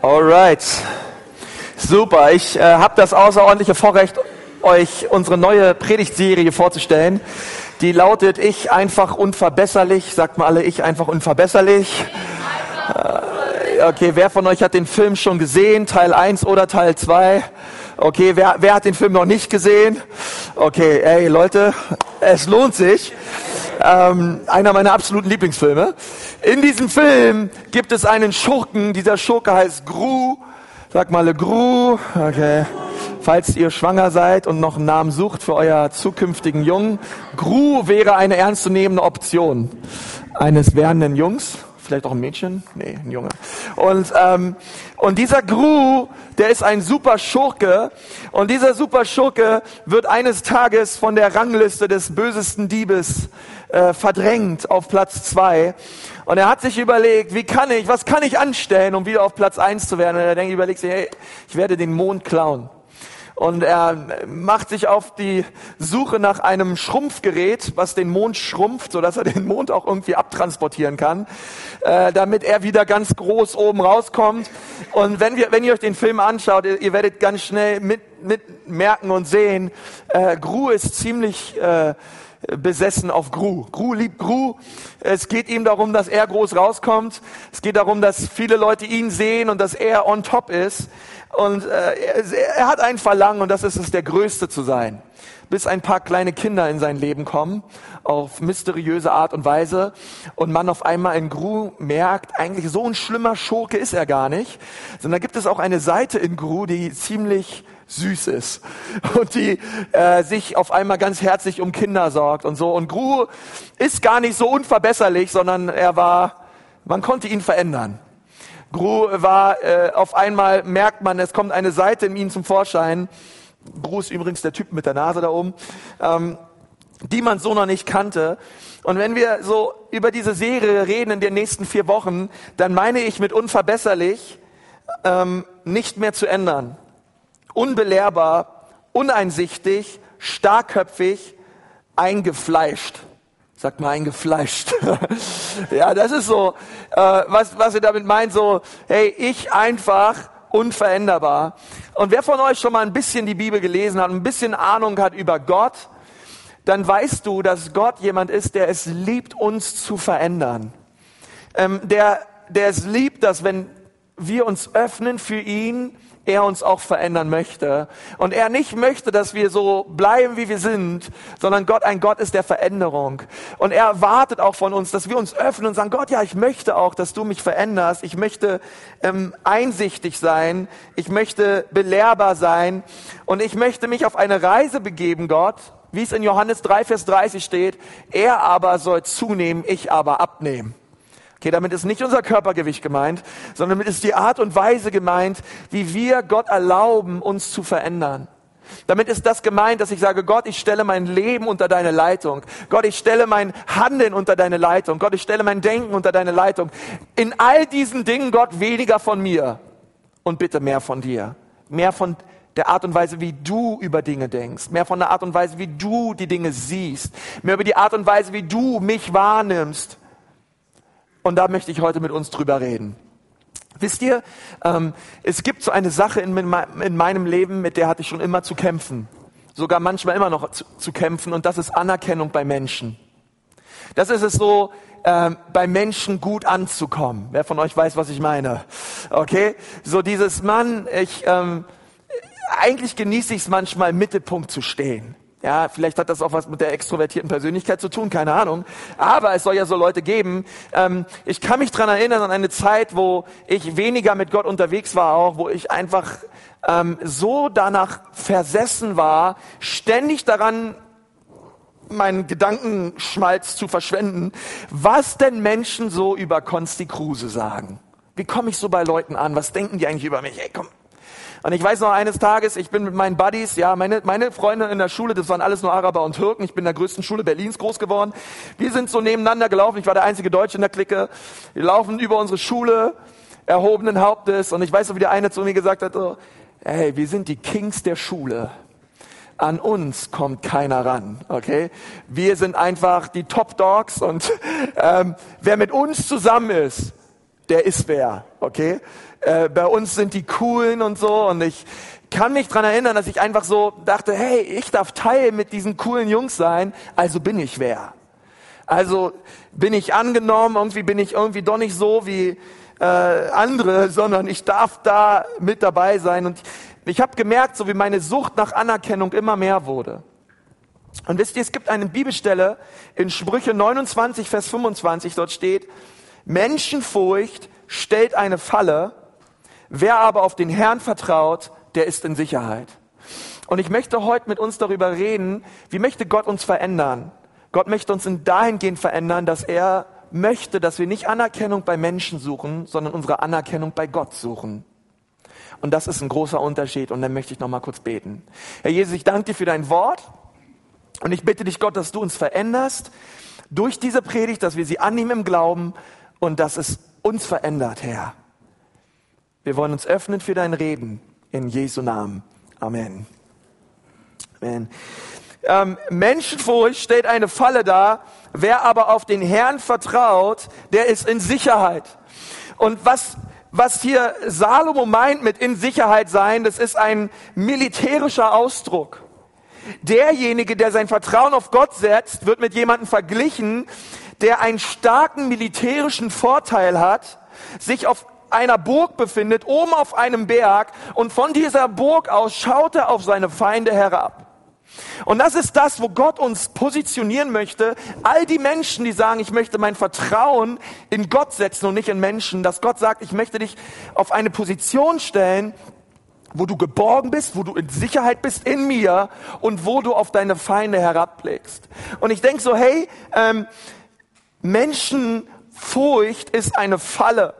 Alright. Super. Ich äh, habe das außerordentliche Vorrecht, euch unsere neue Predigtserie vorzustellen. Die lautet Ich einfach unverbesserlich. Sagt mal alle, ich einfach unverbesserlich. Äh, okay, wer von euch hat den Film schon gesehen? Teil 1 oder Teil 2? Okay, wer, wer hat den Film noch nicht gesehen? Okay, ey Leute, es lohnt sich. Ähm, einer meiner absoluten Lieblingsfilme. In diesem Film gibt es einen Schurken. Dieser Schurke heißt Gru. Sag mal Gru. Okay. Falls ihr schwanger seid und noch einen Namen sucht für euer zukünftigen Jungen. Gru wäre eine ernstzunehmende Option eines werdenden Jungs vielleicht auch ein Mädchen? Nee, ein Junge. Und, ähm, und dieser Gru, der ist ein super Schurke. Und dieser super Schurke wird eines Tages von der Rangliste des bösesten Diebes äh, verdrängt auf Platz zwei. Und er hat sich überlegt, wie kann ich, was kann ich anstellen, um wieder auf Platz eins zu werden? Und er denkt, überlegt sich, hey, ich werde den Mond klauen. Und er macht sich auf die Suche nach einem Schrumpfgerät, was den Mond schrumpft, sodass er den Mond auch irgendwie abtransportieren kann, äh, damit er wieder ganz groß oben rauskommt. Und wenn, wir, wenn ihr euch den Film anschaut, ihr, ihr werdet ganz schnell mit, mit merken und sehen, äh, Gru ist ziemlich... Äh, besessen auf Gru. Gru liebt Gru. Es geht ihm darum, dass er groß rauskommt. Es geht darum, dass viele Leute ihn sehen und dass er on top ist. Und äh, er, hat ein Verlangen und das ist es, der Größte zu sein. Bis ein paar kleine Kinder in sein Leben kommen, auf mysteriöse Art und Weise. Und man auf einmal in Gru merkt, eigentlich so ein schlimmer Schurke ist er gar nicht. Sondern da gibt es auch eine Seite in Gru, die ziemlich süß ist und die äh, sich auf einmal ganz herzlich um Kinder sorgt und so. Und Gru ist gar nicht so unverbesserlich, sondern er war, man konnte ihn verändern. Gru war äh, auf einmal, merkt man, es kommt eine Seite in ihm zum Vorschein. Gru ist übrigens der Typ mit der Nase da oben, ähm, die man so noch nicht kannte. Und wenn wir so über diese Serie reden in den nächsten vier Wochen, dann meine ich mit unverbesserlich ähm, nicht mehr zu ändern unbelehrbar, uneinsichtig, starkköpfig, eingefleischt. Sagt mal eingefleischt. ja, das ist so, äh, was, was ihr damit meint, so, hey, ich einfach unveränderbar. Und wer von euch schon mal ein bisschen die Bibel gelesen hat, ein bisschen Ahnung hat über Gott, dann weißt du, dass Gott jemand ist, der es liebt, uns zu verändern. Ähm, der, der es liebt, dass wenn wir uns öffnen für ihn, er uns auch verändern möchte. Und er nicht möchte, dass wir so bleiben, wie wir sind, sondern Gott ein Gott ist der Veränderung. Und er erwartet auch von uns, dass wir uns öffnen und sagen, Gott, ja, ich möchte auch, dass du mich veränderst. Ich möchte ähm, einsichtig sein. Ich möchte belehrbar sein. Und ich möchte mich auf eine Reise begeben, Gott, wie es in Johannes 3, Vers 30 steht. Er aber soll zunehmen, ich aber abnehmen. Okay, damit ist nicht unser Körpergewicht gemeint, sondern damit ist die Art und Weise gemeint, wie wir Gott erlauben, uns zu verändern. Damit ist das gemeint, dass ich sage, Gott, ich stelle mein Leben unter deine Leitung. Gott, ich stelle mein Handeln unter deine Leitung. Gott, ich stelle mein Denken unter deine Leitung. In all diesen Dingen, Gott, weniger von mir und bitte mehr von dir. Mehr von der Art und Weise, wie du über Dinge denkst. Mehr von der Art und Weise, wie du die Dinge siehst. Mehr über die Art und Weise, wie du mich wahrnimmst. Und da möchte ich heute mit uns drüber reden. Wisst ihr, ähm, es gibt so eine Sache in, in, meinem Leben, mit der hatte ich schon immer zu kämpfen. Sogar manchmal immer noch zu, zu kämpfen. Und das ist Anerkennung bei Menschen. Das ist es so, ähm, bei Menschen gut anzukommen. Wer von euch weiß, was ich meine? Okay? So dieses Mann, ich, ähm, eigentlich genieße ich es manchmal, im Mittelpunkt zu stehen. Ja, vielleicht hat das auch was mit der extrovertierten Persönlichkeit zu tun, keine Ahnung. Aber es soll ja so Leute geben. Ähm, ich kann mich dran erinnern an eine Zeit, wo ich weniger mit Gott unterwegs war, auch wo ich einfach ähm, so danach versessen war, ständig daran meinen Gedankenschmalz zu verschwenden, was denn Menschen so über Konsti Kruse sagen. Wie komme ich so bei Leuten an? Was denken die eigentlich über mich? Ey, komm, und ich weiß noch eines Tages, ich bin mit meinen Buddies, ja, meine, meine Freunde in der Schule, das waren alles nur Araber und Türken. Ich bin in der größten Schule Berlins groß geworden. Wir sind so nebeneinander gelaufen. Ich war der einzige Deutsche in der Clique. Wir laufen über unsere Schule, erhobenen Hauptes. Und ich weiß noch, wie der eine zu mir gesagt hat, so, hey, wir sind die Kings der Schule. An uns kommt keiner ran, okay? Wir sind einfach die Top Dogs und ähm, wer mit uns zusammen ist, der ist wer, okay? Äh, bei uns sind die coolen und so und ich kann mich dran erinnern, dass ich einfach so dachte, hey, ich darf Teil mit diesen coolen Jungs sein, also bin ich wer. Also bin ich angenommen, irgendwie bin ich irgendwie doch nicht so wie äh, andere, sondern ich darf da mit dabei sein. Und ich habe gemerkt, so wie meine Sucht nach Anerkennung immer mehr wurde. Und wisst ihr, es gibt eine Bibelstelle in Sprüche 29, Vers 25, dort steht, Menschenfurcht stellt eine Falle, wer aber auf den Herrn vertraut, der ist in Sicherheit. Und ich möchte heute mit uns darüber reden, wie möchte Gott uns verändern? Gott möchte uns in dahingehend verändern, dass er möchte, dass wir nicht Anerkennung bei Menschen suchen, sondern unsere Anerkennung bei Gott suchen. Und das ist ein großer Unterschied. Und dann möchte ich noch mal kurz beten. Herr Jesus, ich danke dir für dein Wort. Und ich bitte dich, Gott, dass du uns veränderst durch diese Predigt, dass wir sie annehmen im Glauben und dass es uns verändert, Herr. Wir wollen uns öffnen für dein Reden. In Jesu Namen. Amen. Amen. Ähm, Menschenfurcht stellt eine Falle dar. Wer aber auf den Herrn vertraut, der ist in Sicherheit. Und was, was hier Salomo meint mit in Sicherheit sein, das ist ein militärischer Ausdruck. Derjenige, der sein Vertrauen auf Gott setzt, wird mit jemandem verglichen, der einen starken militärischen Vorteil hat, sich auf einer Burg befindet, oben auf einem Berg, und von dieser Burg aus schaut er auf seine Feinde herab. Und das ist das, wo Gott uns positionieren möchte. All die Menschen, die sagen, ich möchte mein Vertrauen in Gott setzen und nicht in Menschen, dass Gott sagt, ich möchte dich auf eine Position stellen, wo du geborgen bist, wo du in Sicherheit bist in mir und wo du auf deine Feinde herabblickst. Und ich denke so, hey, ähm, Menschenfurcht ist eine Falle.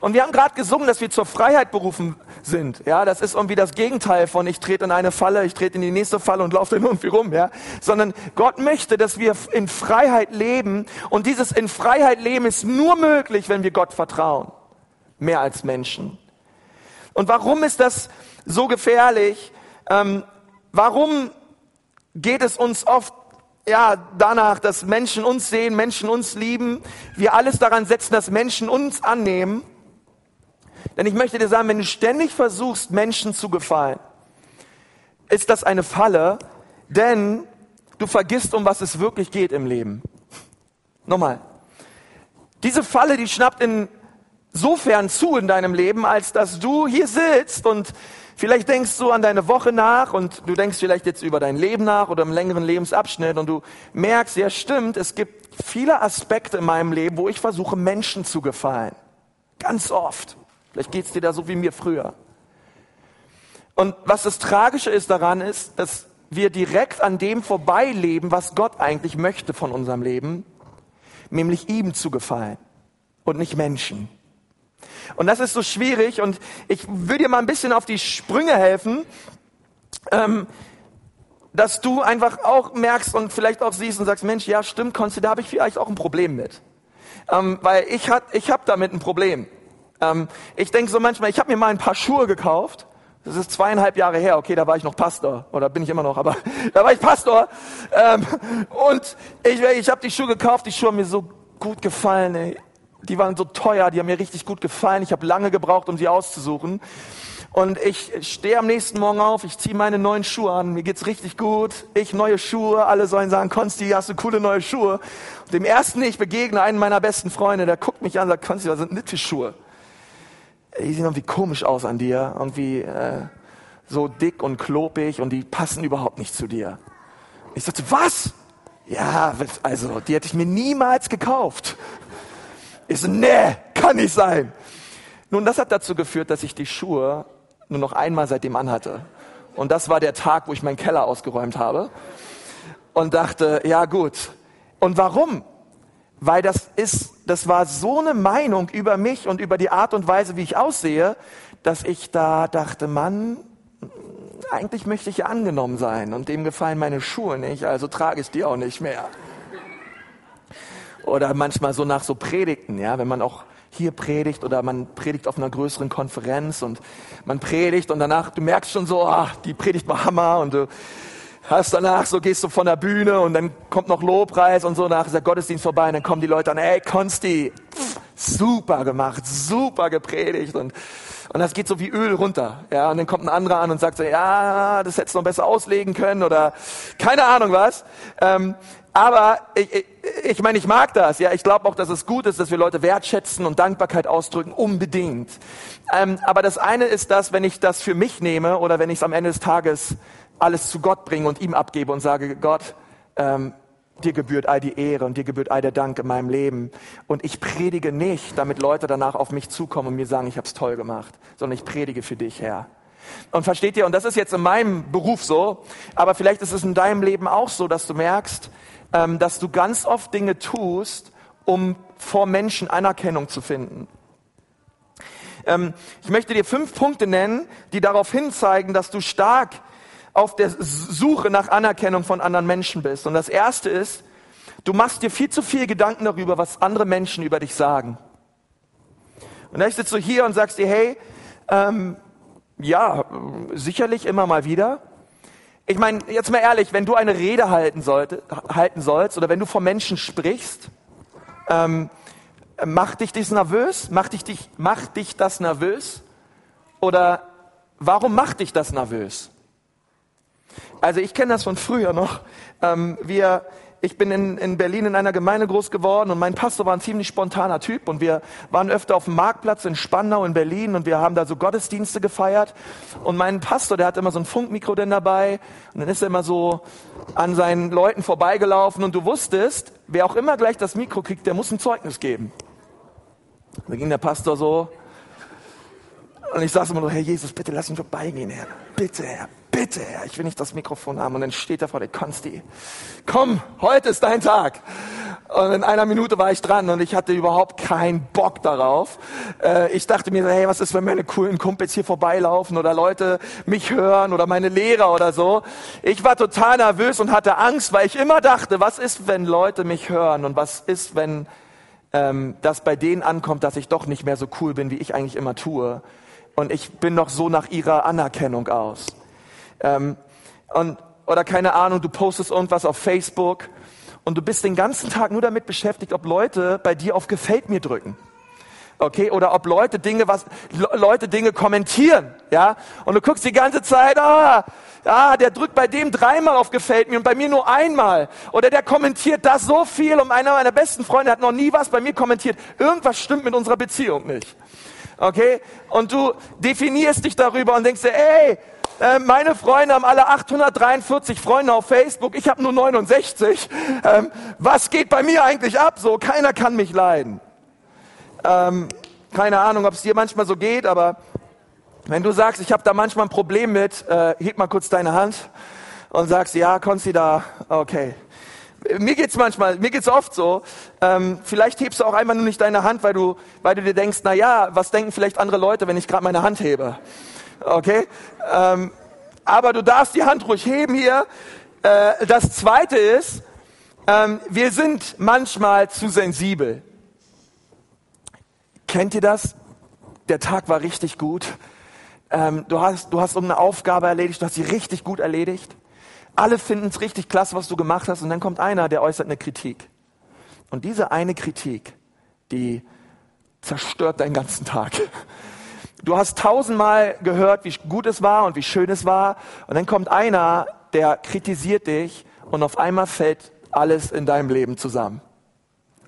Und wir haben gerade gesungen, dass wir zur Freiheit berufen sind. Ja, das ist irgendwie das Gegenteil von ich trete in eine Falle, ich trete in die nächste Falle und laufe dann irgendwie rum, ja, sondern Gott möchte, dass wir in Freiheit leben und dieses in Freiheit leben ist nur möglich, wenn wir Gott vertrauen. Mehr als Menschen. Und warum ist das so gefährlich? Ähm, warum geht es uns oft ja, danach, dass Menschen uns sehen, Menschen uns lieben, wir alles daran setzen, dass Menschen uns annehmen. Denn ich möchte dir sagen, wenn du ständig versuchst, Menschen zu gefallen, ist das eine Falle, denn du vergisst, um was es wirklich geht im Leben. Nochmal. Diese Falle, die schnappt insofern zu in deinem Leben, als dass du hier sitzt und Vielleicht denkst du an deine Woche nach und du denkst vielleicht jetzt über dein Leben nach oder im längeren Lebensabschnitt und du merkst, ja stimmt, es gibt viele Aspekte in meinem Leben, wo ich versuche, Menschen zu gefallen. Ganz oft. Vielleicht geht's dir da so wie mir früher. Und was das Tragische ist daran ist, dass wir direkt an dem vorbeileben, was Gott eigentlich möchte von unserem Leben, nämlich ihm zu gefallen und nicht Menschen. Und das ist so schwierig und ich will dir mal ein bisschen auf die Sprünge helfen, ähm, dass du einfach auch merkst und vielleicht auch siehst und sagst, Mensch, ja stimmt, Konsti, da habe ich vielleicht auch ein Problem mit. Ähm, weil ich, ich habe damit ein Problem. Ähm, ich denke so manchmal, ich habe mir mal ein paar Schuhe gekauft. Das ist zweieinhalb Jahre her. Okay, da war ich noch Pastor. Oder bin ich immer noch, aber da war ich Pastor. Ähm, und ich, ich habe die Schuhe gekauft. Die Schuhe haben mir so gut gefallen. Ey die waren so teuer, die haben mir richtig gut gefallen. Ich habe lange gebraucht, um sie auszusuchen. Und ich stehe am nächsten Morgen auf, ich ziehe meine neuen Schuhe an, mir geht's richtig gut. Ich neue Schuhe, alle sollen sagen, Konsti, hast du coole neue Schuhe. Und dem ersten, ich begegne einen meiner besten Freunde, der guckt mich an und sagt, Konsti, was sind nette Schuhe? Die sehen irgendwie komisch aus an dir, irgendwie äh, so dick und klobig und die passen überhaupt nicht zu dir. Ich sagte, was? Ja, also, die hätte ich mir niemals gekauft. Ich so, nee, kann nicht sein. Nun, das hat dazu geführt, dass ich die Schuhe nur noch einmal seitdem anhatte. Und das war der Tag, wo ich meinen Keller ausgeräumt habe. Und dachte, ja gut. Und warum? Weil das ist, das war so eine Meinung über mich und über die Art und Weise, wie ich aussehe, dass ich da dachte, Mann, eigentlich möchte ich ja angenommen sein und dem gefallen meine Schuhe nicht, also trage ich die auch nicht mehr oder manchmal so nach so Predigten, ja, wenn man auch hier predigt oder man predigt auf einer größeren Konferenz und man predigt und danach, du merkst schon so, ah, die Predigt war Hammer und du hast danach so, gehst du von der Bühne und dann kommt noch Lobpreis und so, danach ist der Gottesdienst vorbei und dann kommen die Leute an, ey, Konsti, super gemacht, super gepredigt und und das geht so wie Öl runter. Ja, und dann kommt ein anderer an und sagt so, ja, das hättest du noch besser auslegen können oder keine Ahnung was. Ähm, aber ich, ich, ich meine, ich mag das. Ja, ich glaube auch, dass es gut ist, dass wir Leute wertschätzen und Dankbarkeit ausdrücken, unbedingt. Ähm, aber das eine ist das, wenn ich das für mich nehme oder wenn ich es am Ende des Tages alles zu Gott bringe und ihm abgebe und sage, Gott, ähm, dir gebührt all die Ehre und dir gebührt all der Dank in meinem Leben. Und ich predige nicht, damit Leute danach auf mich zukommen und mir sagen, ich habe es toll gemacht, sondern ich predige für dich, Herr. Und versteht ihr, und das ist jetzt in meinem Beruf so, aber vielleicht ist es in deinem Leben auch so, dass du merkst, ähm, dass du ganz oft Dinge tust, um vor Menschen Anerkennung zu finden. Ähm, ich möchte dir fünf Punkte nennen, die darauf hinzeigen, dass du stark auf der Suche nach Anerkennung von anderen Menschen bist. Und das erste ist, du machst dir viel zu viel Gedanken darüber, was andere Menschen über dich sagen. Und dann sitzt du hier und sagst dir, hey, ähm, ja, sicherlich immer mal wieder. Ich meine, jetzt mal ehrlich, wenn du eine Rede halten, sollte, halten sollst oder wenn du vor Menschen sprichst, ähm, macht dich das nervös? Macht dich, dich, macht dich das nervös? Oder warum macht dich das nervös? Also ich kenne das von früher noch. Ähm, wir, ich bin in, in Berlin in einer Gemeinde groß geworden und mein Pastor war ein ziemlich spontaner Typ und wir waren öfter auf dem Marktplatz in Spandau in Berlin und wir haben da so Gottesdienste gefeiert und mein Pastor, der hat immer so ein Funkmikro denn dabei und dann ist er immer so an seinen Leuten vorbeigelaufen und du wusstest, wer auch immer gleich das Mikro kriegt, der muss ein Zeugnis geben. Da ging der Pastor so und ich saß immer so, Herr Jesus, bitte lass ihn vorbeigehen, Herr. Bitte, Herr, bitte, Herr, ich will nicht das Mikrofon haben. Und dann steht er vor der Konsti. Komm, heute ist dein Tag. Und in einer Minute war ich dran und ich hatte überhaupt keinen Bock darauf. Äh, ich dachte mir, hey, was ist, wenn meine coolen Kumpels hier vorbeilaufen oder Leute mich hören oder meine Lehrer oder so. Ich war total nervös und hatte Angst, weil ich immer dachte, was ist, wenn Leute mich hören und was ist, wenn ähm, das bei denen ankommt, dass ich doch nicht mehr so cool bin, wie ich eigentlich immer tue. Und ich bin noch so nach ihrer Anerkennung aus. Ähm, und, oder keine Ahnung, du postest irgendwas auf Facebook und du bist den ganzen Tag nur damit beschäftigt, ob Leute bei dir auf Gefällt mir drücken. Okay, oder ob Leute Dinge, was, Leute Dinge kommentieren, ja, und du guckst die ganze Zeit, ah, ah, der drückt bei dem dreimal auf Gefällt mir und bei mir nur einmal. Oder der kommentiert das so viel und einer meiner besten Freunde hat noch nie was bei mir kommentiert. Irgendwas stimmt mit unserer Beziehung nicht. Okay? Und du definierst dich darüber und denkst dir, ey, äh, meine Freunde haben alle 843 Freunde auf Facebook, ich habe nur 69. Ähm, was geht bei mir eigentlich ab? So, keiner kann mich leiden. Ähm, keine Ahnung, ob es dir manchmal so geht, aber wenn du sagst, ich habe da manchmal ein Problem mit, äh, heb mal kurz deine Hand und sagst, ja, Konzi da, okay. Mir geht's manchmal, mir geht's oft so. Ähm, vielleicht hebst du auch einmal nur nicht deine Hand, weil du, weil du dir denkst, na ja, was denken vielleicht andere Leute, wenn ich gerade meine Hand hebe? Okay? Ähm, aber du darfst die Hand ruhig heben hier. Äh, das Zweite ist, ähm, wir sind manchmal zu sensibel. Kennt ihr das? Der Tag war richtig gut. Ähm, du hast, du hast eine Aufgabe erledigt, du hast sie richtig gut erledigt. Alle finden es richtig klasse, was du gemacht hast. Und dann kommt einer, der äußert eine Kritik. Und diese eine Kritik, die zerstört deinen ganzen Tag. Du hast tausendmal gehört, wie gut es war und wie schön es war. Und dann kommt einer, der kritisiert dich und auf einmal fällt alles in deinem Leben zusammen.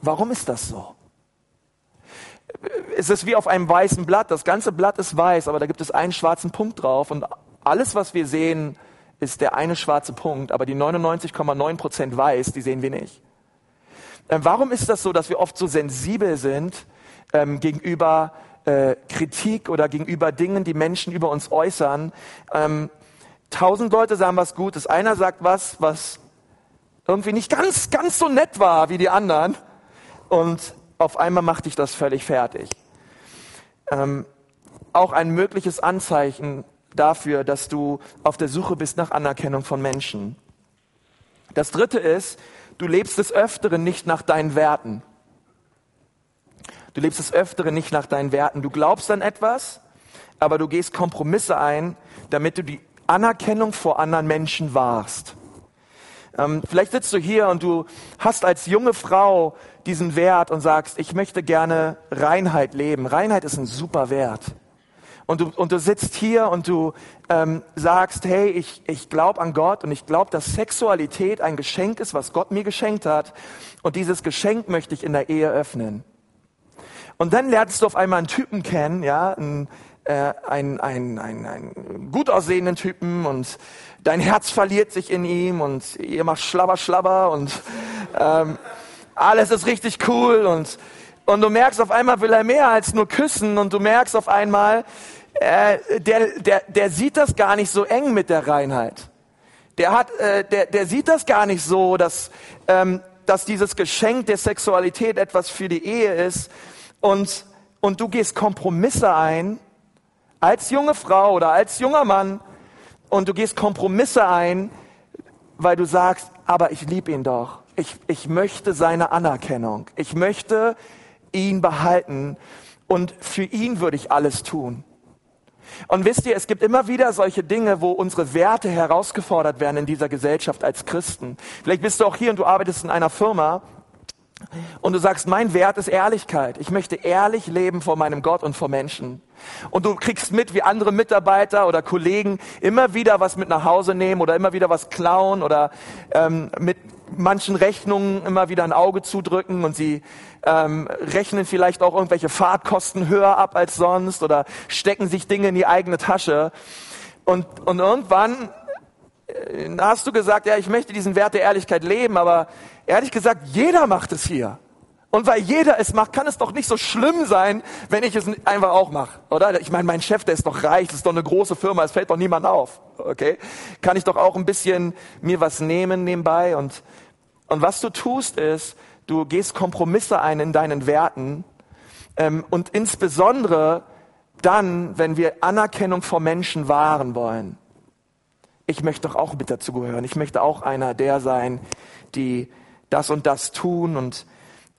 Warum ist das so? Es ist wie auf einem weißen Blatt. Das ganze Blatt ist weiß, aber da gibt es einen schwarzen Punkt drauf. Und alles, was wir sehen, ist der eine schwarze Punkt. Aber die 99,9 Prozent weiß, die sehen wir nicht. Ähm, warum ist das so, dass wir oft so sensibel sind ähm, gegenüber äh, Kritik oder gegenüber Dingen, die Menschen über uns äußern. Ähm, tausend Leute sagen was Gutes, einer sagt was, was irgendwie nicht ganz, ganz so nett war wie die anderen und auf einmal macht dich das völlig fertig. Ähm, auch ein mögliches Anzeichen dafür, dass du auf der Suche bist nach Anerkennung von Menschen. Das dritte ist, du lebst des Öfteren nicht nach deinen Werten. Du lebst des Öfteren nicht nach deinen Werten. Du glaubst an etwas, aber du gehst Kompromisse ein, damit du die Anerkennung vor anderen Menschen wahrst. Ähm, vielleicht sitzt du hier und du hast als junge Frau diesen Wert und sagst, ich möchte gerne Reinheit leben. Reinheit ist ein super Wert. Und du, und du sitzt hier und du ähm, sagst, hey, ich, ich glaube an Gott und ich glaube, dass Sexualität ein Geschenk ist, was Gott mir geschenkt hat. Und dieses Geschenk möchte ich in der Ehe öffnen. Und dann lernst du auf einmal einen Typen kennen, ja, einen, äh, einen, einen, einen, einen gut aussehenden Typen und dein Herz verliert sich in ihm und ihr macht Schlabber, Schlabber und ähm, alles ist richtig cool und, und du merkst auf einmal will er mehr als nur küssen und du merkst auf einmal, äh, der, der, der sieht das gar nicht so eng mit der Reinheit. Der, hat, äh, der, der sieht das gar nicht so, dass, ähm, dass dieses Geschenk der Sexualität etwas für die Ehe ist und, und du gehst Kompromisse ein, als junge Frau oder als junger Mann, und du gehst Kompromisse ein, weil du sagst, aber ich liebe ihn doch. Ich, ich möchte seine Anerkennung. Ich möchte ihn behalten und für ihn würde ich alles tun. Und wisst ihr, es gibt immer wieder solche Dinge, wo unsere Werte herausgefordert werden in dieser Gesellschaft als Christen. Vielleicht bist du auch hier und du arbeitest in einer Firma und du sagst, mein Wert ist Ehrlichkeit. Ich möchte ehrlich leben vor meinem Gott und vor Menschen. Und du kriegst mit, wie andere Mitarbeiter oder Kollegen immer wieder was mit nach Hause nehmen oder immer wieder was klauen oder ähm, mit manchen Rechnungen immer wieder ein Auge zudrücken und sie ähm, rechnen vielleicht auch irgendwelche Fahrtkosten höher ab als sonst oder stecken sich Dinge in die eigene Tasche. Und, und irgendwann äh, hast du gesagt, ja, ich möchte diesen Wert der Ehrlichkeit leben, aber ehrlich gesagt, jeder macht es hier. Und weil jeder es macht, kann es doch nicht so schlimm sein, wenn ich es einfach auch mache, oder? Ich meine, mein Chef, der ist doch reich, das ist doch eine große Firma, es fällt doch niemand auf, okay? Kann ich doch auch ein bisschen mir was nehmen nebenbei und, und was du tust ist, du gehst Kompromisse ein in deinen Werten ähm, und insbesondere dann, wenn wir Anerkennung vor Menschen wahren wollen. Ich möchte doch auch mit dazugehören. Ich möchte auch einer der sein, die das und das tun und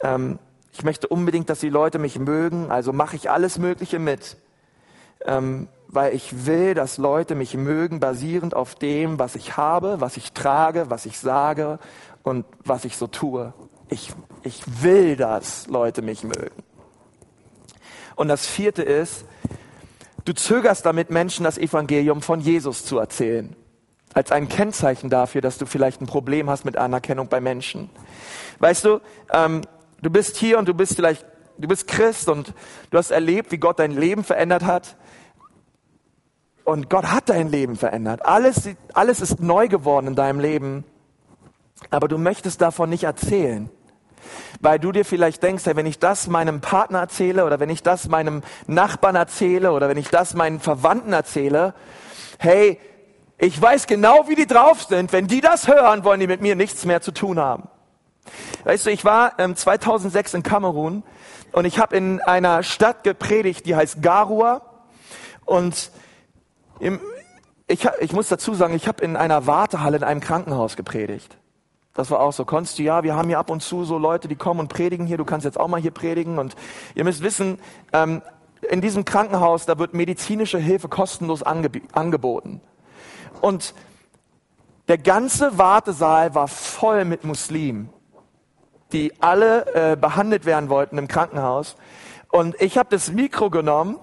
ähm, ich möchte unbedingt, dass die Leute mich mögen, also mache ich alles Mögliche mit, ähm, weil ich will, dass Leute mich mögen, basierend auf dem, was ich habe, was ich trage, was ich sage und was ich so tue. Ich, ich will, dass Leute mich mögen. Und das vierte ist, du zögerst damit Menschen das Evangelium von Jesus zu erzählen. Als ein Kennzeichen dafür, dass du vielleicht ein Problem hast mit Anerkennung bei Menschen. Weißt du, ähm, Du bist hier und du bist vielleicht, du bist Christ und du hast erlebt, wie Gott dein Leben verändert hat. Und Gott hat dein Leben verändert. Alles, alles ist neu geworden in deinem Leben. Aber du möchtest davon nicht erzählen. Weil du dir vielleicht denkst, hey, wenn ich das meinem Partner erzähle oder wenn ich das meinem Nachbarn erzähle oder wenn ich das meinen Verwandten erzähle, hey, ich weiß genau, wie die drauf sind. Wenn die das hören, wollen die mit mir nichts mehr zu tun haben. Weißt du, ich war ähm, 2006 in Kamerun und ich habe in einer Stadt gepredigt, die heißt Garua. Und im, ich, ich muss dazu sagen, ich habe in einer Wartehalle in einem Krankenhaus gepredigt. Das war auch so. Konntest du, ja, wir haben hier ab und zu so Leute, die kommen und predigen hier. Du kannst jetzt auch mal hier predigen. Und ihr müsst wissen, ähm, in diesem Krankenhaus, da wird medizinische Hilfe kostenlos angeboten. Und der ganze Wartesaal war voll mit Muslimen die alle äh, behandelt werden wollten im Krankenhaus. Und ich habe das Mikro genommen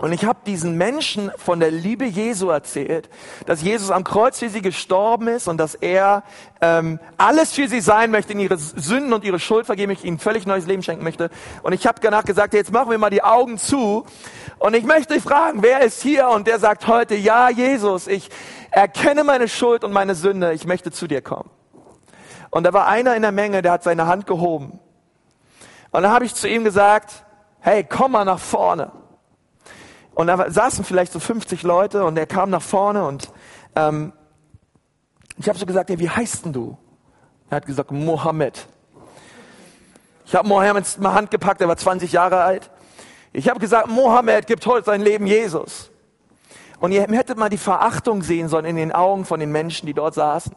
und ich habe diesen Menschen von der Liebe Jesu erzählt, dass Jesus am Kreuz für sie gestorben ist und dass er ähm, alles für sie sein möchte, in ihre Sünden und ihre Schuld vergeben möchte, ihnen völlig neues Leben schenken möchte. Und ich habe danach gesagt, jetzt machen wir mal die Augen zu und ich möchte fragen, wer ist hier? Und der sagt heute, ja, Jesus, ich erkenne meine Schuld und meine Sünde, ich möchte zu dir kommen. Und da war einer in der Menge, der hat seine Hand gehoben. Und dann habe ich zu ihm gesagt, hey, komm mal nach vorne. Und da saßen vielleicht so 50 Leute und er kam nach vorne und ähm, ich habe so gesagt, hey, wie heißt denn du? Er hat gesagt, Mohammed. Ich habe Mohammed mal Hand gepackt, er war 20 Jahre alt. Ich habe gesagt, Mohammed gibt heute sein Leben Jesus. Und ihr hättet mal die Verachtung sehen sollen in den Augen von den Menschen, die dort saßen.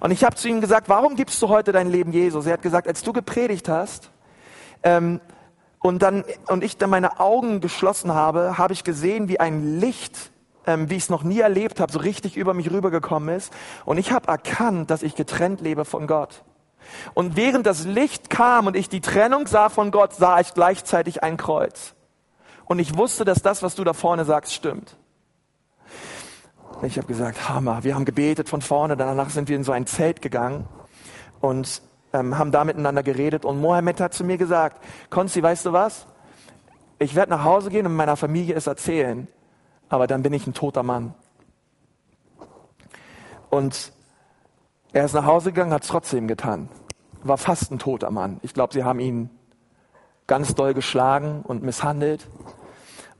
Und ich habe zu ihm gesagt, warum gibst du heute dein Leben Jesus? Er hat gesagt, als du gepredigt hast ähm, und, dann, und ich dann meine Augen geschlossen habe, habe ich gesehen, wie ein Licht, ähm, wie ich es noch nie erlebt habe, so richtig über mich rübergekommen ist. Und ich habe erkannt, dass ich getrennt lebe von Gott. Und während das Licht kam und ich die Trennung sah von Gott, sah ich gleichzeitig ein Kreuz. Und ich wusste, dass das, was du da vorne sagst, stimmt. Ich habe gesagt, Hammer, wir haben gebetet von vorne, danach sind wir in so ein Zelt gegangen und ähm, haben da miteinander geredet. Und Mohammed hat zu mir gesagt, Konzi, weißt du was? Ich werde nach Hause gehen und meiner Familie es erzählen, aber dann bin ich ein toter Mann. Und er ist nach Hause gegangen, hat es trotzdem getan. War fast ein toter Mann. Ich glaube, sie haben ihn ganz doll geschlagen und misshandelt.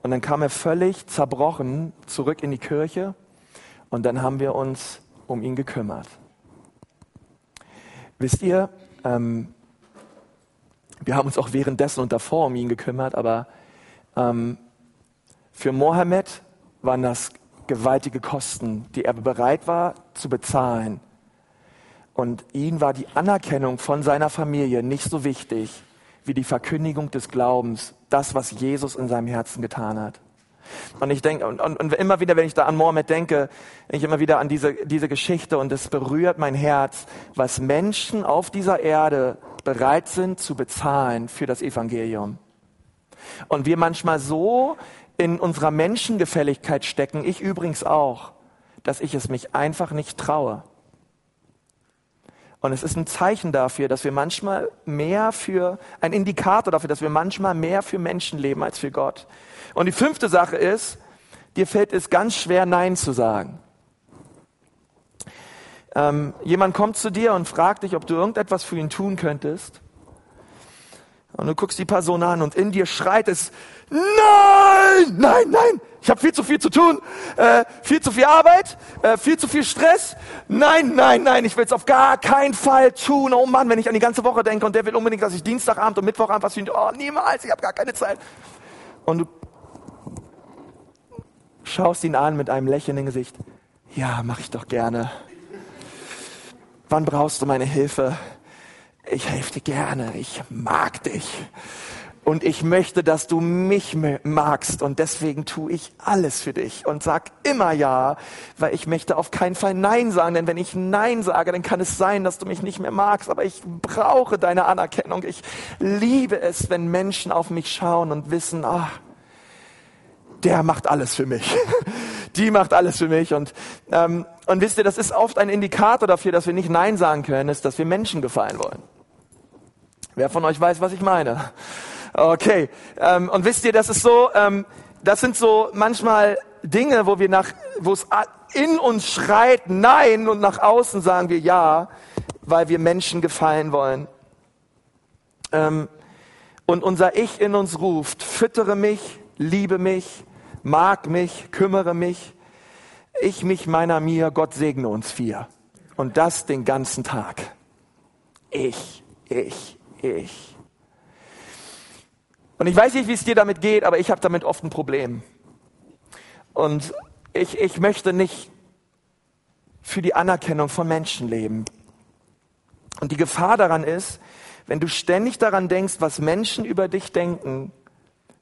Und dann kam er völlig zerbrochen zurück in die Kirche und dann haben wir uns um ihn gekümmert. Wisst ihr, ähm, wir haben uns auch währenddessen und davor um ihn gekümmert, aber ähm, für Mohammed waren das gewaltige Kosten, die er bereit war zu bezahlen. Und ihm war die Anerkennung von seiner Familie nicht so wichtig wie die Verkündigung des Glaubens, das, was Jesus in seinem Herzen getan hat. Und ich denke, und, und, und, immer wieder, wenn ich da an Mohammed denke, denke ich immer wieder an diese, diese Geschichte und es berührt mein Herz, was Menschen auf dieser Erde bereit sind zu bezahlen für das Evangelium. Und wir manchmal so in unserer Menschengefälligkeit stecken, ich übrigens auch, dass ich es mich einfach nicht traue. Und es ist ein Zeichen dafür, dass wir manchmal mehr für, ein Indikator dafür, dass wir manchmal mehr für Menschen leben als für Gott. Und die fünfte Sache ist, dir fällt es ganz schwer, Nein zu sagen. Ähm, jemand kommt zu dir und fragt dich, ob du irgendetwas für ihn tun könntest. Und du guckst die Person an und in dir schreit es, nein, nein, nein, ich habe viel zu viel zu tun, äh, viel zu viel Arbeit, äh, viel zu viel Stress. Nein, nein, nein, ich will es auf gar keinen Fall tun. Oh Mann, wenn ich an die ganze Woche denke und der will unbedingt, dass ich Dienstagabend und Mittwochabend was ihn, oh niemals, ich habe gar keine Zeit. Und du schaust ihn an mit einem Lächeln im Gesicht. Ja, mach ich doch gerne. Wann brauchst du meine Hilfe? ich helfe dir gerne, ich mag dich. Und ich möchte, dass du mich magst und deswegen tue ich alles für dich und sag immer ja, weil ich möchte auf keinen Fall Nein sagen, denn wenn ich Nein sage, dann kann es sein, dass du mich nicht mehr magst, aber ich brauche deine Anerkennung. Ich liebe es, wenn Menschen auf mich schauen und wissen, ah, der macht alles für mich. Die macht alles für mich und ähm, und wisst ihr, das ist oft ein Indikator dafür, dass wir nicht Nein sagen können, ist, dass wir Menschen gefallen wollen. Wer von euch weiß, was ich meine? Okay. Ähm, und wisst ihr, das ist so, ähm, das sind so manchmal Dinge, wo wir nach, wo es in uns schreit Nein und nach außen sagen wir Ja, weil wir Menschen gefallen wollen. Ähm, und unser Ich in uns ruft, füttere mich, liebe mich, mag mich, kümmere mich. Ich, mich, meiner, mir, Gott segne uns vier. Und das den ganzen Tag. Ich, ich, ich. Und ich weiß nicht, wie es dir damit geht, aber ich habe damit oft ein Problem. Und ich, ich möchte nicht für die Anerkennung von Menschen leben. Und die Gefahr daran ist, wenn du ständig daran denkst, was Menschen über dich denken,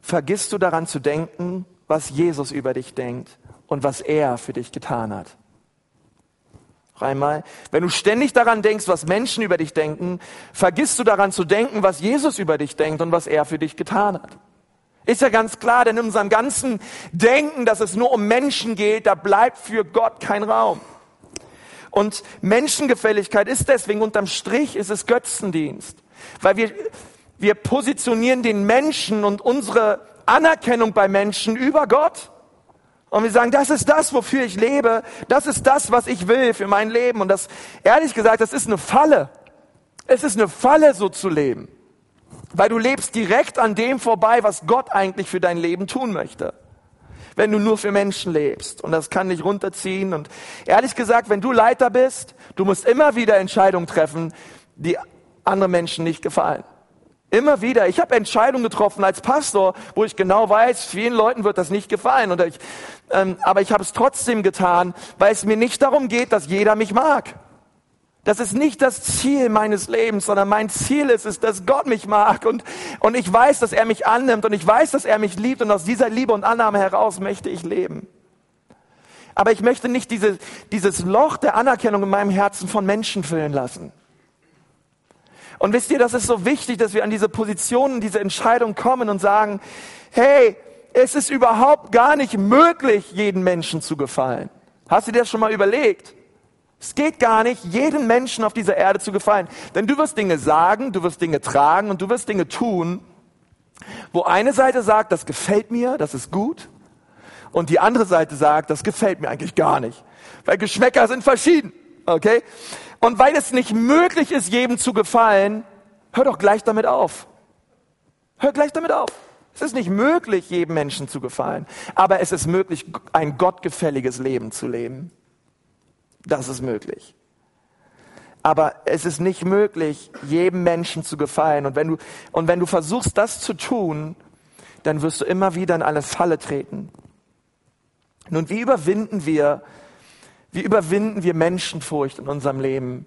vergisst du daran zu denken, was Jesus über dich denkt und was er für dich getan hat. Einmal, wenn du ständig daran denkst, was Menschen über dich denken, vergisst du daran zu denken, was Jesus über dich denkt und was er für dich getan hat. Ist ja ganz klar, denn in unserem ganzen Denken, dass es nur um Menschen geht, da bleibt für Gott kein Raum. Und Menschengefälligkeit ist deswegen unterm Strich ist es Götzendienst, weil wir wir positionieren den Menschen und unsere Anerkennung bei Menschen über Gott. Und wir sagen, das ist das, wofür ich lebe. Das ist das, was ich will für mein Leben. Und das, ehrlich gesagt, das ist eine Falle. Es ist eine Falle, so zu leben. Weil du lebst direkt an dem vorbei, was Gott eigentlich für dein Leben tun möchte. Wenn du nur für Menschen lebst. Und das kann dich runterziehen. Und ehrlich gesagt, wenn du Leiter bist, du musst immer wieder Entscheidungen treffen, die anderen Menschen nicht gefallen. Immer wieder. Ich habe Entscheidungen getroffen als Pastor, wo ich genau weiß, vielen Leuten wird das nicht gefallen. Und ich, ähm, aber ich habe es trotzdem getan, weil es mir nicht darum geht, dass jeder mich mag. Das ist nicht das Ziel meines Lebens, sondern mein Ziel ist es, dass Gott mich mag und, und ich weiß, dass er mich annimmt und ich weiß, dass er mich liebt und aus dieser Liebe und Annahme heraus möchte ich leben. Aber ich möchte nicht diese, dieses Loch der Anerkennung in meinem Herzen von Menschen füllen lassen. Und wisst ihr, das ist so wichtig, dass wir an diese Positionen, diese Entscheidung kommen und sagen, hey, es ist überhaupt gar nicht möglich, jeden Menschen zu gefallen. Hast du dir das schon mal überlegt? Es geht gar nicht, jedem Menschen auf dieser Erde zu gefallen. Denn du wirst Dinge sagen, du wirst Dinge tragen und du wirst Dinge tun, wo eine Seite sagt, das gefällt mir, das ist gut. Und die andere Seite sagt, das gefällt mir eigentlich gar nicht. Weil Geschmäcker sind verschieden. Okay? Und weil es nicht möglich ist, jedem zu gefallen, hör doch gleich damit auf. Hör gleich damit auf. Es ist nicht möglich, jedem Menschen zu gefallen. Aber es ist möglich, ein gottgefälliges Leben zu leben. Das ist möglich. Aber es ist nicht möglich, jedem Menschen zu gefallen. Und wenn du, und wenn du versuchst, das zu tun, dann wirst du immer wieder in eine Falle treten. Nun, wie überwinden wir, wie überwinden wir Menschenfurcht in unserem Leben?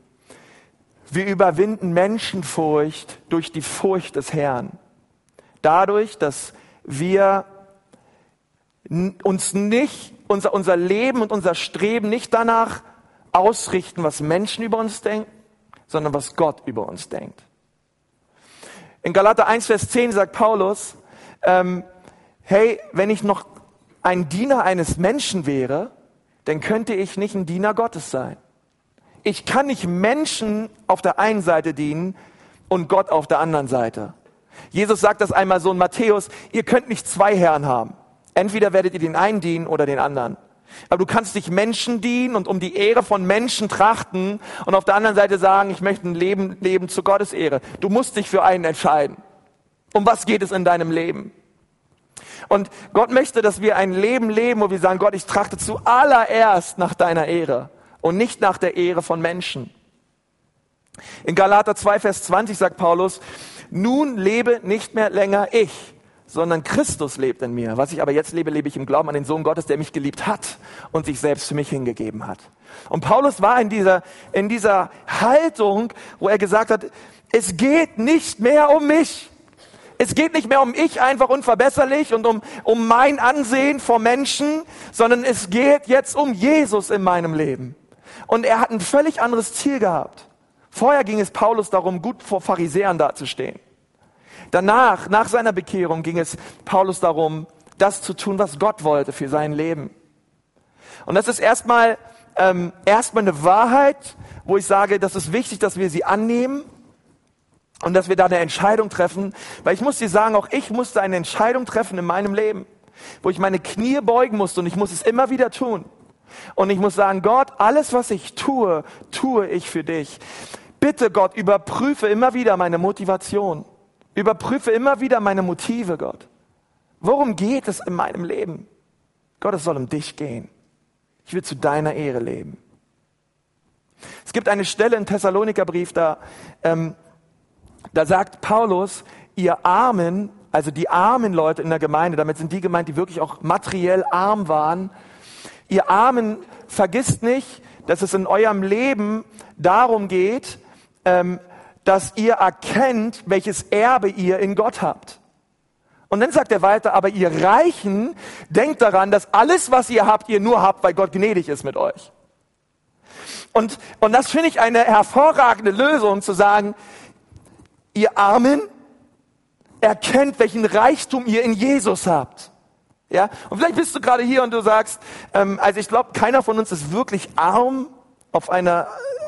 Wir überwinden Menschenfurcht durch die Furcht des Herrn. Dadurch, dass wir uns nicht, unser, unser Leben und unser Streben nicht danach ausrichten, was Menschen über uns denken, sondern was Gott über uns denkt. In Galater 1, Vers 10 sagt Paulus, ähm, hey, wenn ich noch ein Diener eines Menschen wäre, dann könnte ich nicht ein Diener Gottes sein. Ich kann nicht Menschen auf der einen Seite dienen und Gott auf der anderen Seite. Jesus sagt das einmal so in Matthäus, ihr könnt nicht zwei Herren haben. Entweder werdet ihr den einen dienen oder den anderen. Aber du kannst dich Menschen dienen und um die Ehre von Menschen trachten und auf der anderen Seite sagen, ich möchte ein Leben leben zu Gottes Ehre. Du musst dich für einen entscheiden. Um was geht es in deinem Leben? Und Gott möchte, dass wir ein Leben leben, wo wir sagen, Gott, ich trachte zuallererst nach deiner Ehre und nicht nach der Ehre von Menschen. In Galater 2, Vers 20 sagt Paulus, nun lebe nicht mehr länger ich, sondern Christus lebt in mir. Was ich aber jetzt lebe, lebe ich im Glauben an den Sohn Gottes, der mich geliebt hat und sich selbst für mich hingegeben hat. Und Paulus war in dieser, in dieser Haltung, wo er gesagt hat, es geht nicht mehr um mich. Es geht nicht mehr um ich einfach unverbesserlich und um, um mein Ansehen vor Menschen, sondern es geht jetzt um Jesus in meinem Leben. Und er hat ein völlig anderes Ziel gehabt. Vorher ging es Paulus darum, gut vor Pharisäern dazustehen. Danach, nach seiner Bekehrung, ging es Paulus darum, das zu tun, was Gott wollte für sein Leben. Und das ist erstmal ähm, erstmal eine Wahrheit, wo ich sage, das ist wichtig, dass wir sie annehmen und dass wir da eine Entscheidung treffen. Weil ich muss dir sagen, auch ich musste eine Entscheidung treffen in meinem Leben, wo ich meine Knie beugen musste und ich muss es immer wieder tun. Und ich muss sagen, Gott, alles, was ich tue, tue ich für dich. Bitte, Gott, überprüfe immer wieder meine Motivation. Überprüfe immer wieder meine Motive, Gott. Worum geht es in meinem Leben? Gott, es soll um dich gehen. Ich will zu deiner Ehre leben. Es gibt eine Stelle im Thessalonikerbrief, da, ähm, da sagt Paulus, ihr Armen, also die armen Leute in der Gemeinde, damit sind die gemeint, die wirklich auch materiell arm waren, ihr Armen, vergisst nicht, dass es in eurem Leben darum geht, ähm, dass ihr erkennt, welches Erbe ihr in Gott habt. Und dann sagt er weiter, aber ihr Reichen, denkt daran, dass alles, was ihr habt, ihr nur habt, weil Gott gnädig ist mit euch. Und, und das finde ich eine hervorragende Lösung, zu sagen, ihr Armen, erkennt, welchen Reichtum ihr in Jesus habt. Ja, und vielleicht bist du gerade hier und du sagst, ähm, also ich glaube, keiner von uns ist wirklich arm auf einer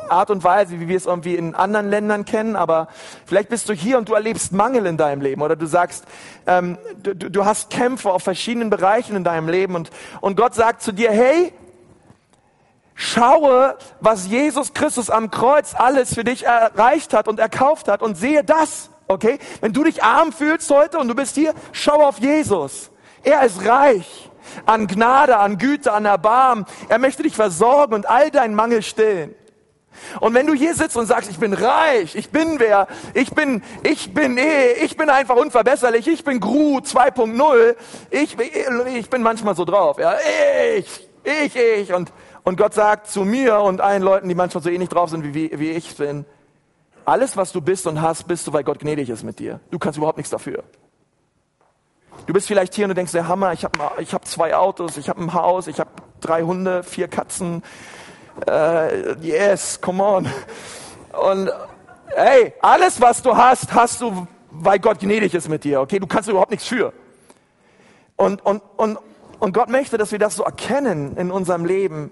Art und Weise, wie wir es irgendwie in anderen Ländern kennen, aber vielleicht bist du hier und du erlebst Mangel in deinem Leben oder du sagst, ähm, du, du hast Kämpfe auf verschiedenen Bereichen in deinem Leben und, und Gott sagt zu dir, hey, schaue, was Jesus Christus am Kreuz alles für dich erreicht hat und erkauft hat und sehe das, okay? Wenn du dich arm fühlst heute und du bist hier, schau auf Jesus. Er ist reich an Gnade, an Güte, an Erbarmen. Er möchte dich versorgen und all deinen Mangel stillen. Und wenn du hier sitzt und sagst, ich bin reich, ich bin wer, ich bin, ich bin eh, ich bin einfach unverbesserlich, ich bin Gru 2.0, ich, ich bin manchmal so drauf, ja, ich, ich, ich, und, und Gott sagt zu mir und allen Leuten, die manchmal so ähnlich drauf sind, wie, wie, ich bin, alles, was du bist und hast, bist du, weil Gott gnädig ist mit dir. Du kannst überhaupt nichts dafür. Du bist vielleicht hier und du denkst, der Hammer, ich habe hab zwei Autos, ich habe ein Haus, ich habe drei Hunde, vier Katzen, Uh, yes, come on. Und Ey, alles, was du hast, hast du, weil Gott gnädig ist mit dir. Okay, du kannst überhaupt nichts für. Und, und, und, und Gott möchte, dass wir das so erkennen in unserem Leben,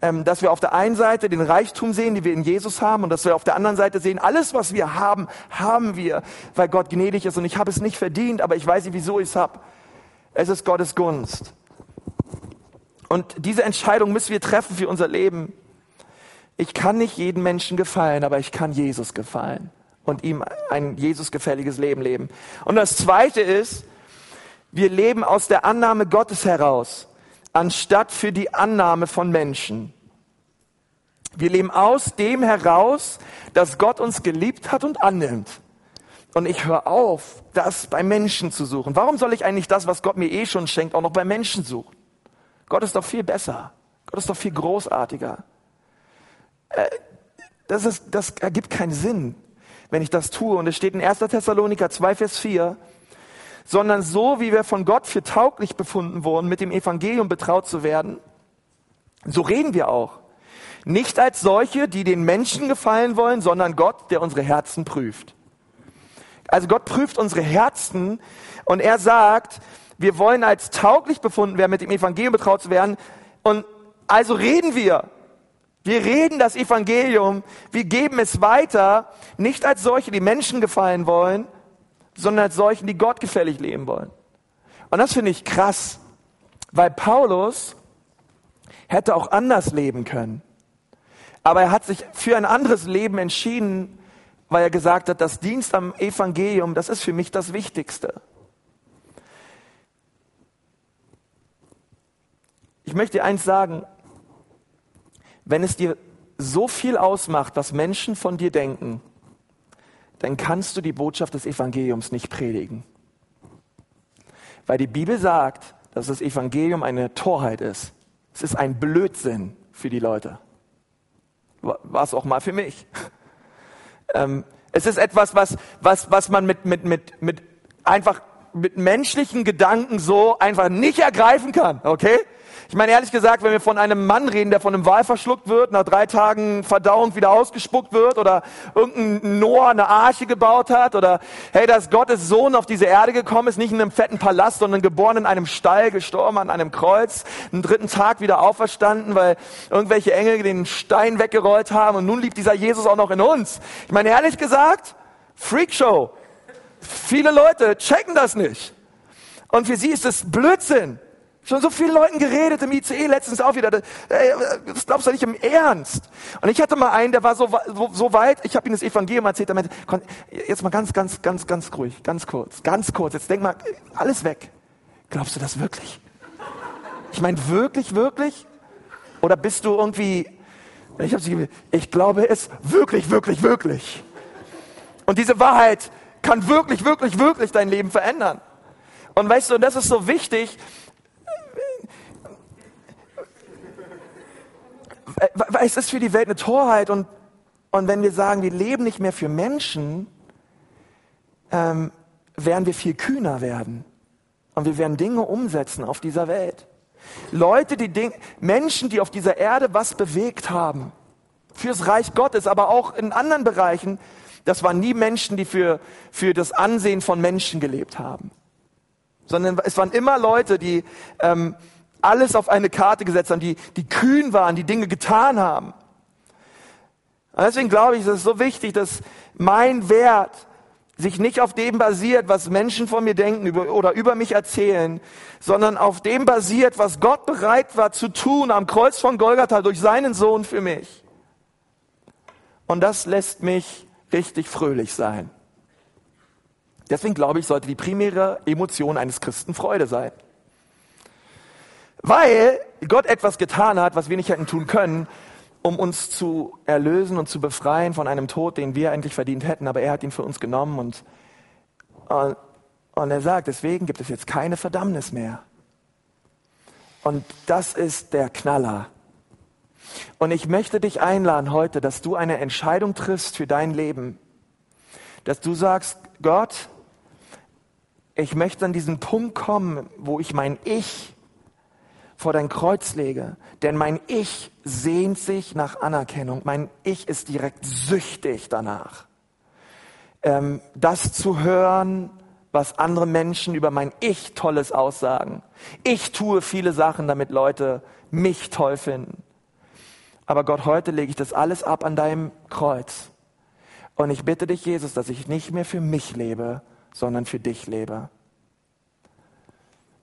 dass wir auf der einen Seite den Reichtum sehen, den wir in Jesus haben, und dass wir auf der anderen Seite sehen, alles, was wir haben, haben wir, weil Gott gnädig ist. Und ich habe es nicht verdient, aber ich weiß nicht, wieso ich es habe. Es ist Gottes Gunst. Und diese Entscheidung müssen wir treffen für unser Leben. Ich kann nicht jedem Menschen gefallen, aber ich kann Jesus gefallen und ihm ein Jesus-gefälliges Leben leben. Und das Zweite ist, wir leben aus der Annahme Gottes heraus, anstatt für die Annahme von Menschen. Wir leben aus dem heraus, dass Gott uns geliebt hat und annimmt. Und ich höre auf, das bei Menschen zu suchen. Warum soll ich eigentlich das, was Gott mir eh schon schenkt, auch noch bei Menschen suchen? Gott ist doch viel besser. Gott ist doch viel großartiger. Äh, das, ist, das ergibt keinen Sinn, wenn ich das tue. Und es steht in 1. Thessaloniker 2, Vers 4, sondern so, wie wir von Gott für tauglich befunden wurden, mit dem Evangelium betraut zu werden, so reden wir auch. Nicht als solche, die den Menschen gefallen wollen, sondern Gott, der unsere Herzen prüft. Also Gott prüft unsere Herzen und er sagt, wir wollen als tauglich befunden werden, mit dem Evangelium betraut zu werden. Und also reden wir. Wir reden das Evangelium, wir geben es weiter, nicht als solche, die Menschen gefallen wollen, sondern als solchen, die Gott gefällig leben wollen. Und das finde ich krass, weil Paulus hätte auch anders leben können. Aber er hat sich für ein anderes Leben entschieden, weil er gesagt hat, das Dienst am Evangelium, das ist für mich das Wichtigste. Ich möchte dir eins sagen, wenn es dir so viel ausmacht, was Menschen von dir denken, dann kannst du die Botschaft des Evangeliums nicht predigen. Weil die Bibel sagt, dass das Evangelium eine Torheit ist. Es ist ein Blödsinn für die Leute. War es auch mal für mich. Ähm, es ist etwas, was, was, was man mit, mit, mit, mit einfach mit menschlichen Gedanken so einfach nicht ergreifen kann, okay? Ich meine, ehrlich gesagt, wenn wir von einem Mann reden, der von einem Wal verschluckt wird, nach drei Tagen Verdauung wieder ausgespuckt wird, oder irgendein Noah eine Arche gebaut hat, oder hey, dass Gottes Sohn auf diese Erde gekommen ist, nicht in einem fetten Palast, sondern geboren in einem Stall, gestorben an einem Kreuz, einen dritten Tag wieder auferstanden, weil irgendwelche Engel den Stein weggerollt haben, und nun liebt dieser Jesus auch noch in uns. Ich meine, ehrlich gesagt, Freakshow. Viele Leute checken das nicht. Und für sie ist es Blödsinn. Schon so vielen Leuten geredet im ICE letztens auch wieder. Das, das glaubst du nicht im Ernst. Und ich hatte mal einen, der war so, so, weit, ich habe ihm das Evangelium erzählt, er meinte, jetzt mal ganz, ganz, ganz, ganz ruhig, ganz kurz, ganz kurz. Jetzt denk mal, alles weg. Glaubst du das wirklich? Ich meine, wirklich, wirklich? Oder bist du irgendwie, ich, hab sie, ich glaube es wirklich, wirklich, wirklich. Und diese Wahrheit kann wirklich, wirklich, wirklich dein Leben verändern. Und weißt du, und das ist so wichtig, es ist für die Welt eine Torheit und, und wenn wir sagen, wir leben nicht mehr für Menschen, ähm, werden wir viel kühner werden. Und wir werden Dinge umsetzen auf dieser Welt. Leute, die Ding, Menschen, die auf dieser Erde was bewegt haben. Fürs Reich Gottes, aber auch in anderen Bereichen. Das waren nie Menschen, die für, für das Ansehen von Menschen gelebt haben. Sondern es waren immer Leute, die, ähm, alles auf eine Karte gesetzt haben, die, die kühn waren, die Dinge getan haben. Und deswegen glaube ich, es ist so wichtig, dass mein Wert sich nicht auf dem basiert, was Menschen von mir denken oder über mich erzählen, sondern auf dem basiert, was Gott bereit war zu tun am Kreuz von Golgatha durch seinen Sohn für mich. Und das lässt mich richtig fröhlich sein. Deswegen glaube ich, sollte die primäre Emotion eines Christen Freude sein. Weil Gott etwas getan hat, was wir nicht hätten tun können, um uns zu erlösen und zu befreien von einem Tod, den wir eigentlich verdient hätten, aber er hat ihn für uns genommen und, und, und er sagt, deswegen gibt es jetzt keine Verdammnis mehr. Und das ist der Knaller. Und ich möchte dich einladen heute, dass du eine Entscheidung triffst für dein Leben. Dass du sagst, Gott, ich möchte an diesen Punkt kommen, wo ich mein Ich vor dein Kreuz lege. Denn mein Ich sehnt sich nach Anerkennung. Mein Ich ist direkt süchtig danach. ähm, das zu hören, was andere Menschen über mein Ich Tolles aussagen. Ich tue viele Sachen, damit Leute mich toll finden. Aber Gott, heute lege ich das alles ab an deinem Kreuz. Und ich bitte dich, Jesus, dass ich nicht mehr für mich lebe, sondern für dich lebe.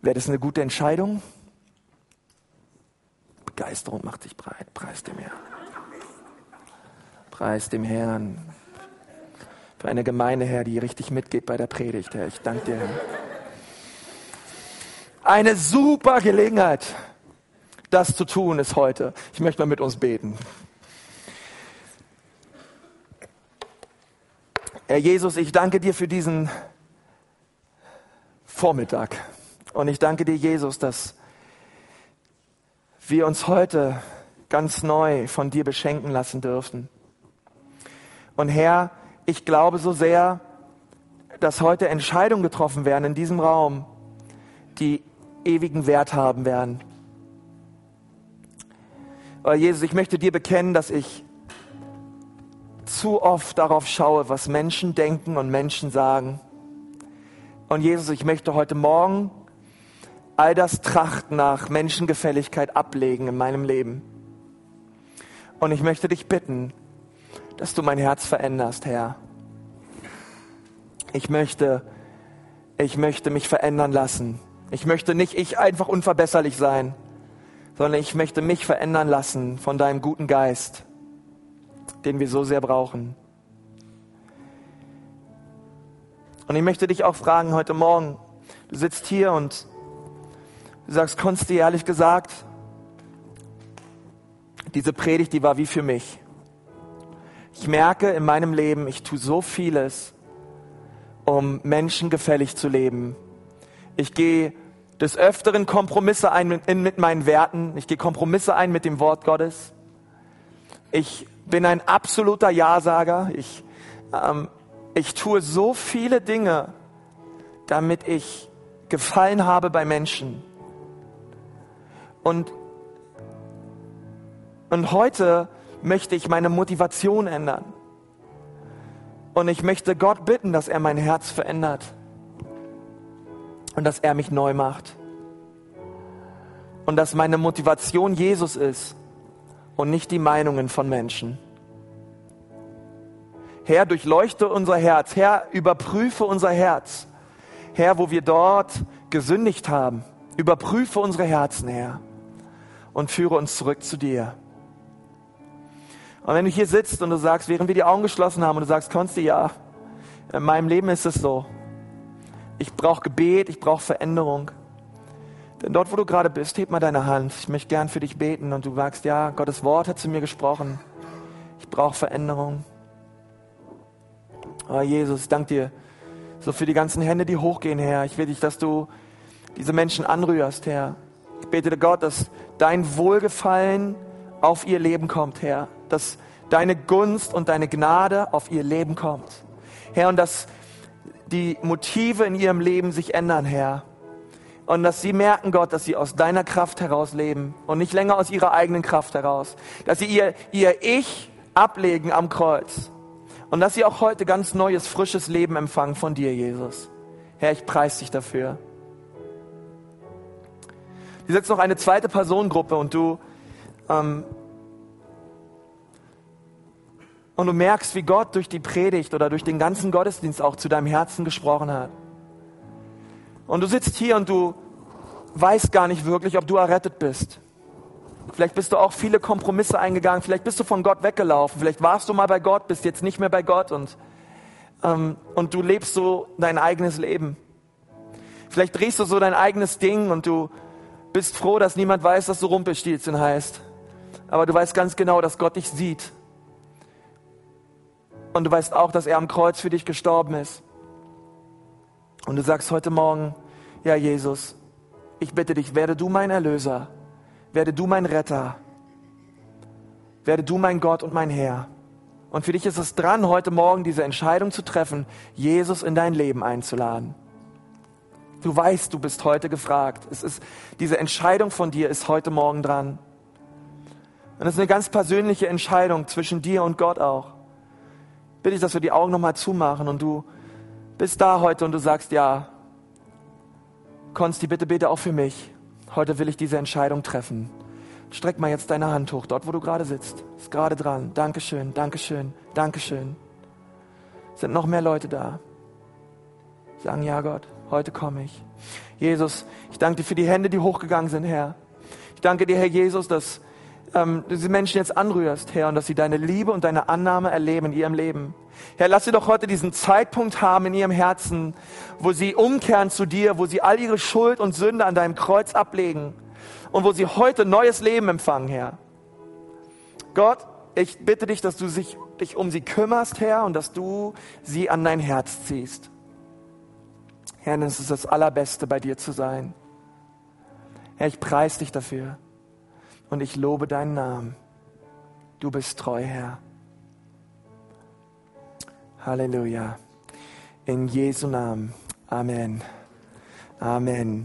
Wäre das eine gute Entscheidung? Begeisterung macht sich breit. Preis dem Herrn. Preis dem Herrn. Für eine Gemeinde, Herr, die richtig mitgeht bei der Predigt, Herr. Ich danke dir, Herr. Eine super Gelegenheit, das zu tun, ist heute. Ich möchte mal mit uns beten. Herr Jesus, ich danke dir für diesen Vormittag. Und ich danke dir, Jesus, dass wir uns heute ganz neu von dir beschenken lassen dürfen. Und Herr, ich glaube so sehr, dass heute Entscheidungen getroffen werden in diesem Raum, die ewigen Wert haben werden. Aber Jesus, ich möchte dir bekennen, dass ich zu oft darauf schaue, was Menschen denken und Menschen sagen. Und Jesus, ich möchte heute Morgen all das Trachten nach Menschengefälligkeit ablegen in meinem Leben. Und ich möchte dich bitten, dass du mein Herz veränderst, Herr. Ich möchte, ich möchte mich verändern lassen. Ich möchte nicht ich einfach unverbesserlich sein, sondern ich möchte mich verändern lassen von deinem guten Geist, den wir so sehr brauchen. Und ich möchte dich auch fragen heute Morgen, du sitzt hier und Du sagst, Konsti, ehrlich gesagt, diese Predigt, die war wie für mich. Ich merke in meinem Leben, ich tue so vieles, um Menschen gefällig zu leben. Ich gehe des Öfteren Kompromisse ein mit, mit meinen Werten. Ich gehe Kompromisse ein mit dem Wort Gottes. Ich bin ein absoluter Ja-Sager. Ich, ähm, ich tue so viele Dinge, damit ich Gefallen habe bei Menschen. Und, und heute möchte ich meine Motivation ändern. Und ich möchte Gott bitten, dass er mein Herz verändert. Und dass er mich neu macht. Und dass meine Motivation Jesus ist und nicht die Meinungen von Menschen. Herr, durchleuchte unser Herz. Herr, überprüfe unser Herz. Herr, wo wir dort gesündigt haben. Überprüfe unsere Herzen, Herr und führe uns zurück zu dir. Und wenn du hier sitzt und du sagst, während wir die Augen geschlossen haben und du sagst, Konsti, ja, in meinem Leben ist es so. Ich brauche Gebet, ich brauche Veränderung. Denn dort, wo du gerade bist, heb mal deine Hand. Ich möchte gern für dich beten und du sagst, ja, Gottes Wort hat zu mir gesprochen. Ich brauche Veränderung. Oh Jesus, danke dir so für die ganzen Hände, die hochgehen, Herr. Ich will dich, dass du diese Menschen anrührst, Herr. Ich bete Gott, dass dein Wohlgefallen auf ihr Leben kommt, Herr. Dass deine Gunst und deine Gnade auf ihr Leben kommt. Herr, und dass die Motive in ihrem Leben sich ändern, Herr. Und dass sie merken, Gott, dass sie aus deiner Kraft heraus leben und nicht länger aus ihrer eigenen Kraft heraus. Dass sie ihr, ihr Ich ablegen am Kreuz. Und dass sie auch heute ganz neues, frisches Leben empfangen von dir, Jesus. Herr, ich preise dich dafür. Hier sitzt noch eine zweite Personengruppe und du ähm, und du merkst, wie Gott durch die Predigt oder durch den ganzen Gottesdienst auch zu deinem Herzen gesprochen hat. Und du sitzt hier und du weißt gar nicht wirklich, ob du errettet bist. Vielleicht bist du auch viele Kompromisse eingegangen, vielleicht bist du von Gott weggelaufen, vielleicht warst du mal bei Gott, bist jetzt nicht mehr bei Gott und, ähm, und du lebst so dein eigenes Leben. Vielleicht drehst du so dein eigenes Ding und du bist froh, dass niemand weiß, dass du Rumpelstilzchen heißt. Aber du weißt ganz genau, dass Gott dich sieht. Und du weißt auch, dass er am Kreuz für dich gestorben ist. Und du sagst heute Morgen, ja Jesus, ich bitte dich, werde du mein Erlöser, werde du mein Retter, werde du mein Gott und mein Herr. Und für dich ist es dran, heute Morgen diese Entscheidung zu treffen, Jesus in dein Leben einzuladen. Du weißt, du bist heute gefragt. Es ist, diese Entscheidung von dir ist heute Morgen dran. Und es ist eine ganz persönliche Entscheidung zwischen dir und Gott auch. bitte ich, dass wir die Augen nochmal zumachen und du bist da heute und du sagst, ja, Konsti, bitte bete auch für mich. Heute will ich diese Entscheidung treffen. Streck mal jetzt deine Hand hoch, dort wo du gerade sitzt. Ist gerade dran. Dankeschön, Dankeschön, Dankeschön. Sind noch mehr Leute da? Sagen, ja Gott, heute komme ich. Jesus, ich danke dir für die Hände, die hochgegangen sind, Herr. Ich danke dir, Herr Jesus, dass ähm, du diese Menschen jetzt anrührst, Herr, und dass sie deine Liebe und deine Annahme erleben in ihrem Leben. Herr, lass sie doch heute diesen Zeitpunkt haben in ihrem Herzen, wo sie umkehren zu dir, wo sie all ihre Schuld und Sünde an deinem Kreuz ablegen und wo sie heute neues Leben empfangen, Herr. Gott, ich bitte dich, dass du sich, dich um sie kümmerst, Herr, und dass du sie an dein Herz ziehst. Herr, es ist das Allerbeste, bei dir zu sein. Herr, ich preise dich dafür und ich lobe deinen Namen. Du bist treu, Herr. Halleluja. In Jesu Namen. Amen. Amen.